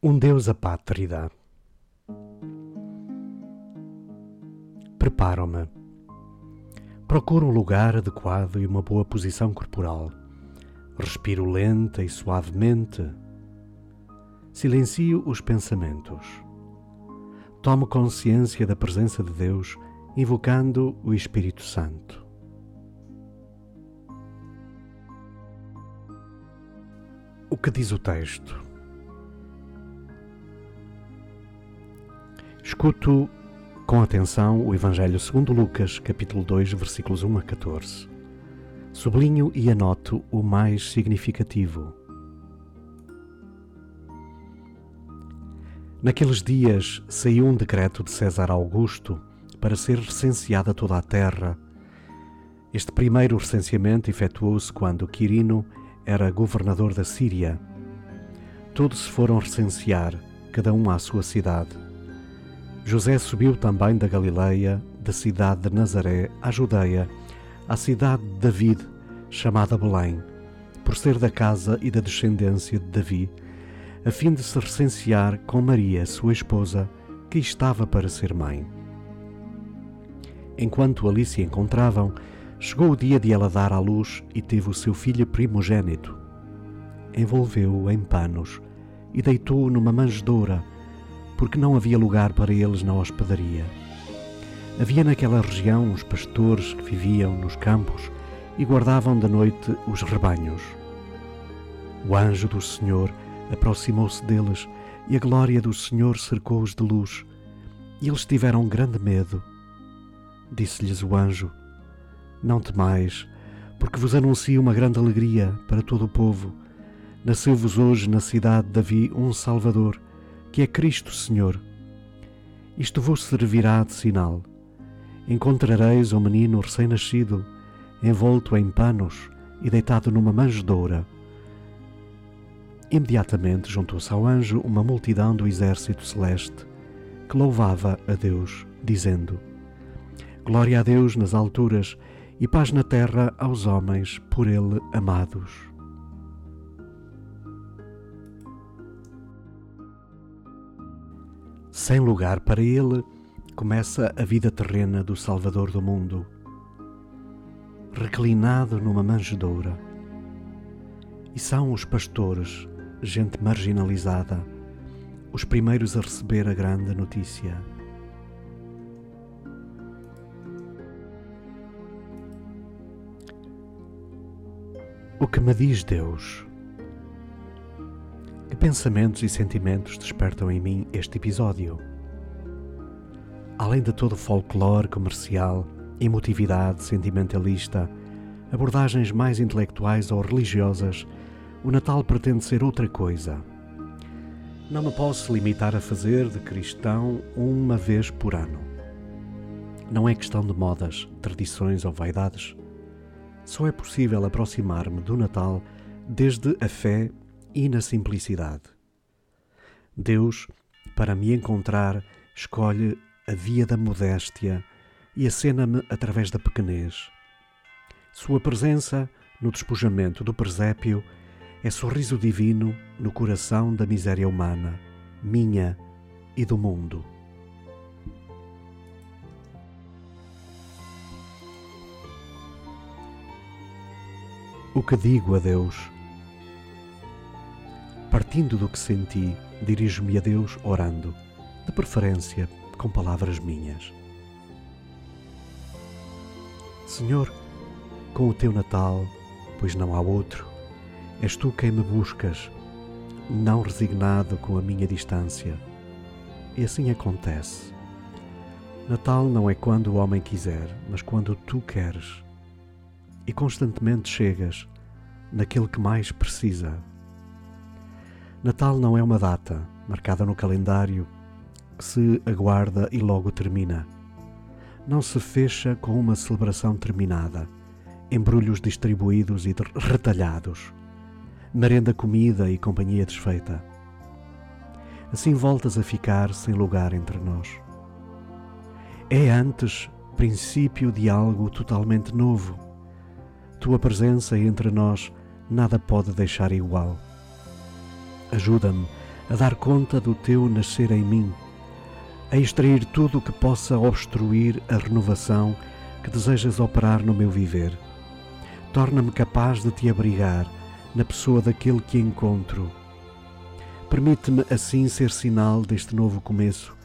Um Deus apátrida. Preparo-me. Procuro um lugar adequado e uma boa posição corporal. Respiro lenta e suavemente. Silencio os pensamentos. Tomo consciência da presença de Deus, invocando o Espírito Santo. O que diz o texto? Escuto com atenção o Evangelho segundo Lucas, capítulo 2, versículos 1 a 14. Sublinho e anoto o mais significativo. Naqueles dias saiu um decreto de César Augusto para ser recenseada toda a terra. Este primeiro recenseamento efetuou-se quando Quirino era governador da Síria. Todos se foram recensear, cada um à sua cidade. José subiu também da Galileia, da cidade de Nazaré, à Judeia, à cidade de David, chamada Belém, por ser da casa e da descendência de Davi, a fim de se recensear com Maria, sua esposa, que estava para ser mãe. Enquanto ali se encontravam, Chegou o dia de ela dar à luz e teve o seu filho primogênito. Envolveu-o em panos e deitou-o numa manjedoura, porque não havia lugar para eles na hospedaria. Havia naquela região uns pastores que viviam nos campos e guardavam da noite os rebanhos. O anjo do Senhor aproximou-se deles e a glória do Senhor cercou-os de luz. E eles tiveram grande medo. Disse-lhes o anjo: não temais, porque vos anuncio uma grande alegria para todo o povo. Nasceu-vos hoje na cidade de Davi um Salvador, que é Cristo Senhor. Isto vos servirá de sinal. Encontrareis um menino recém-nascido, envolto em panos e deitado numa manjedoura. Imediatamente juntou-se ao anjo uma multidão do exército celeste, que louvava a Deus, dizendo: Glória a Deus nas alturas e paz na terra aos homens por Ele amados. Sem lugar para Ele, começa a vida terrena do Salvador do mundo, reclinado numa manjedoura. E são os pastores, gente marginalizada, os primeiros a receber a grande notícia. O que me diz Deus? Pensamentos e sentimentos despertam em mim este episódio? Além de todo o folclore comercial, emotividade sentimentalista, abordagens mais intelectuais ou religiosas, o Natal pretende ser outra coisa. Não me posso limitar a fazer de cristão uma vez por ano. Não é questão de modas, tradições ou vaidades só é possível aproximar-me do Natal desde a fé e na simplicidade. Deus, para me encontrar, escolhe a via da modéstia e acena-me através da pequenez. Sua presença no despojamento do presépio é sorriso divino no coração da miséria humana, minha e do mundo. O que digo a Deus? Partindo do que senti, dirijo-me a Deus orando, de preferência com palavras minhas. Senhor, com o teu Natal, pois não há outro, és tu quem me buscas, não resignado com a minha distância. E assim acontece. Natal não é quando o homem quiser, mas quando tu queres e constantemente chegas naquele que mais precisa. Natal não é uma data marcada no calendário que se aguarda e logo termina. Não se fecha com uma celebração terminada, embrulhos distribuídos e retalhados, merenda comida e companhia desfeita. Assim voltas a ficar sem lugar entre nós. É antes princípio de algo totalmente novo tua presença entre nós nada pode deixar igual. Ajuda-me a dar conta do teu nascer em mim, a extrair tudo o que possa obstruir a renovação que desejas operar no meu viver. Torna-me capaz de te abrigar na pessoa daquele que encontro. Permite-me assim ser sinal deste novo começo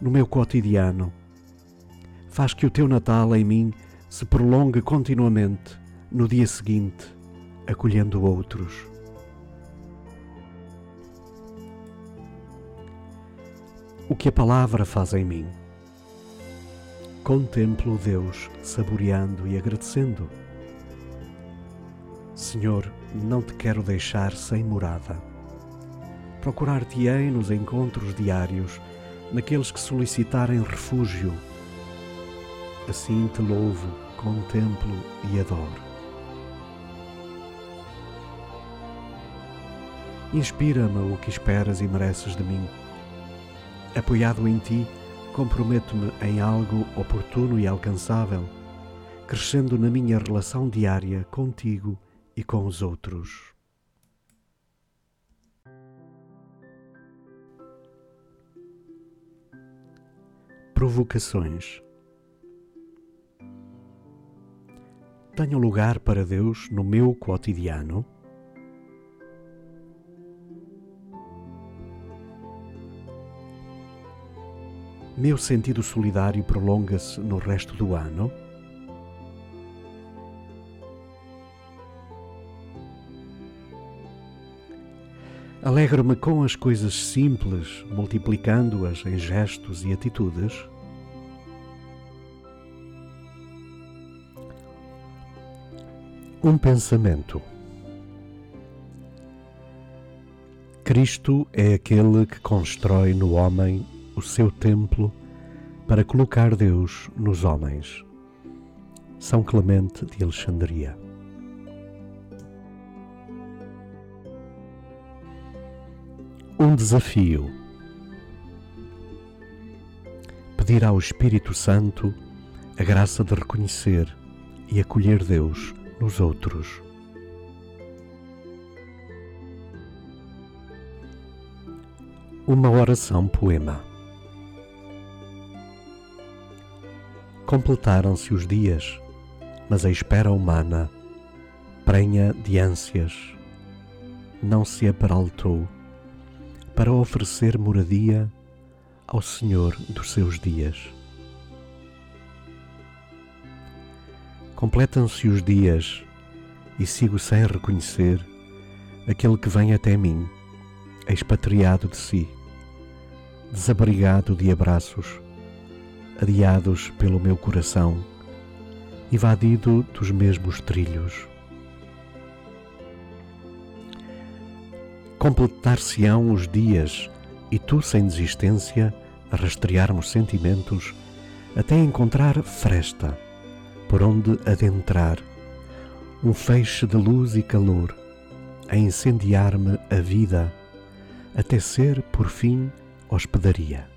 no meu cotidiano. Faz que o teu Natal em mim se prolongue continuamente no dia seguinte, acolhendo outros. O que a palavra faz em mim? Contemplo Deus, saboreando e agradecendo. Senhor, não te quero deixar sem morada. Procurar-te-ei nos encontros diários, naqueles que solicitarem refúgio. Assim te louvo, contemplo e adoro. Inspira-me o que esperas e mereces de mim. Apoiado em ti, comprometo-me em algo oportuno e alcançável, crescendo na minha relação diária contigo e com os outros. Provocações Tenho lugar para Deus no meu cotidiano? Meu sentido solidário prolonga-se no resto do ano? Alegro-me com as coisas simples, multiplicando-as em gestos e atitudes? Um pensamento. Cristo é aquele que constrói no homem o seu templo para colocar Deus nos homens. São Clemente de Alexandria. Um desafio. Pedir ao Espírito Santo a graça de reconhecer e acolher Deus nos outros. Uma oração poema. Completaram-se os dias, mas a espera humana, prenha de ânsias, não se aperaltou para oferecer moradia ao Senhor dos seus dias. Completam-se os dias e sigo sem reconhecer aquele que vem até mim, expatriado de si, desabrigado de abraços, adiados pelo meu coração, invadido dos mesmos trilhos. Completar-se-ão os dias e tu, sem desistência, a rastrearmos sentimentos até encontrar fresta por onde adentrar, um feixe de luz e calor a incendiar-me a vida até ser, por fim, hospedaria.